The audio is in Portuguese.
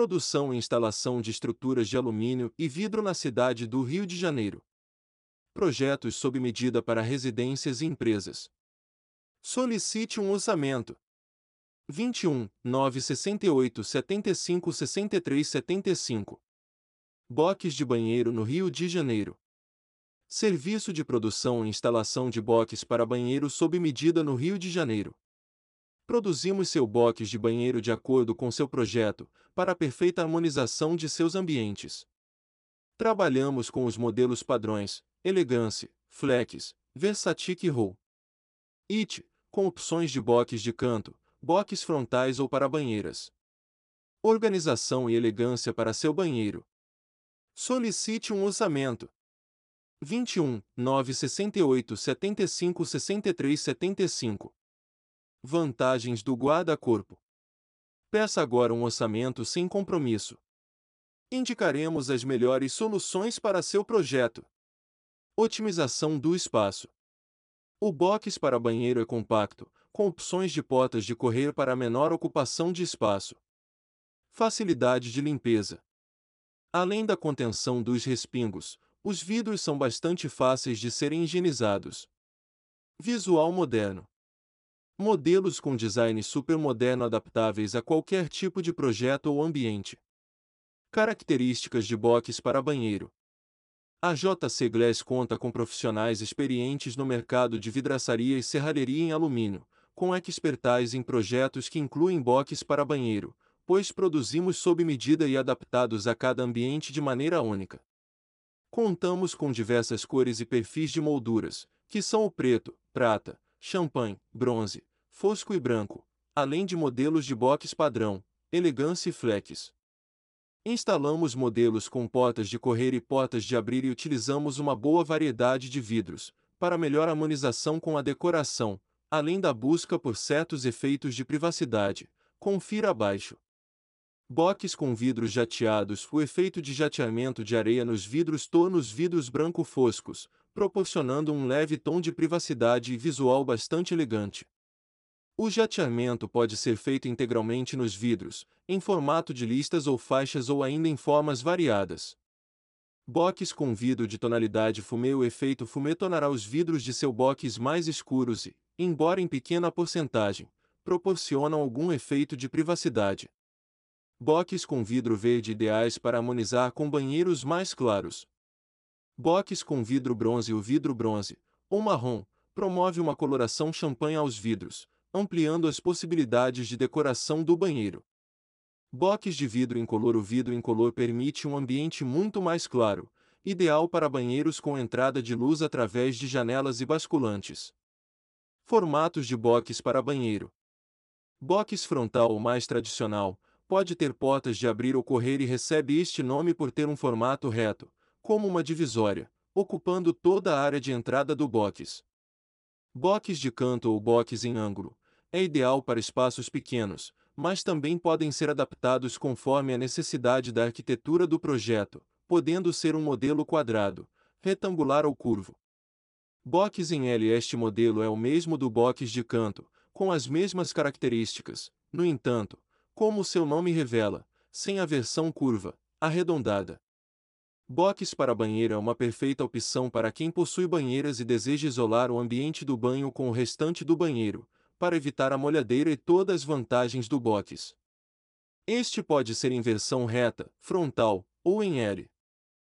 Produção e instalação de estruturas de alumínio e vidro na cidade do Rio de Janeiro. Projetos sob medida para residências e empresas. Solicite um orçamento. 21 968 75 63 75. Boques de banheiro no Rio de Janeiro. Serviço de produção e instalação de boques para banheiro sob medida no Rio de Janeiro. Produzimos seu boques de banheiro de acordo com seu projeto, para a perfeita harmonização de seus ambientes. Trabalhamos com os modelos padrões, Elegance, Flex, Versatic e Roll. IT, com opções de boques de canto, boques frontais ou para banheiras. Organização e elegância para seu banheiro. Solicite um orçamento. 21 968 75 63 75. Vantagens do guarda-corpo. Peça agora um orçamento sem compromisso. Indicaremos as melhores soluções para seu projeto. Otimização do espaço. O box para banheiro é compacto, com opções de portas de correr para menor ocupação de espaço. Facilidade de limpeza. Além da contenção dos respingos, os vidros são bastante fáceis de serem higienizados. Visual moderno. Modelos com design supermoderno adaptáveis a qualquer tipo de projeto ou ambiente. Características de box para banheiro. A JC Glass conta com profissionais experientes no mercado de vidraçaria e serralheria em alumínio, com expertise em projetos que incluem box para banheiro, pois produzimos sob medida e adaptados a cada ambiente de maneira única. Contamos com diversas cores e perfis de molduras, que são o preto, prata, champanhe, bronze, fosco e branco, além de modelos de box padrão, elegância e flex. Instalamos modelos com portas de correr e portas de abrir e utilizamos uma boa variedade de vidros, para melhor harmonização com a decoração, além da busca por certos efeitos de privacidade. Confira abaixo. Boques com vidros jateados O efeito de jateamento de areia nos vidros torna os vidros branco foscos, proporcionando um leve tom de privacidade e visual bastante elegante. O jateamento pode ser feito integralmente nos vidros, em formato de listas ou faixas ou ainda em formas variadas. Boques com vidro de tonalidade fumê O efeito fumê tornará os vidros de seu boques mais escuros e, embora em pequena porcentagem, proporcionam algum efeito de privacidade. Boques com vidro verde ideais para harmonizar com banheiros mais claros. Boques com vidro bronze O vidro bronze, ou marrom, promove uma coloração champanhe aos vidros, ampliando as possibilidades de decoração do banheiro. Boques de vidro incolor O vidro incolor permite um ambiente muito mais claro, ideal para banheiros com entrada de luz através de janelas e basculantes. Formatos de boques para banheiro. Boques frontal ou mais tradicional, pode ter portas de abrir ou correr e recebe este nome por ter um formato reto, como uma divisória, ocupando toda a área de entrada do box. Boques de canto ou boques em ângulo é ideal para espaços pequenos, mas também podem ser adaptados conforme a necessidade da arquitetura do projeto, podendo ser um modelo quadrado, retangular ou curvo. Box em L Este modelo é o mesmo do box de canto, com as mesmas características, no entanto, como seu nome revela, sem a versão curva, arredondada. Box para banheiro é uma perfeita opção para quem possui banheiras e deseja isolar o ambiente do banho com o restante do banheiro, para evitar a molhadeira e todas as vantagens do box. Este pode ser em versão reta, frontal ou em L.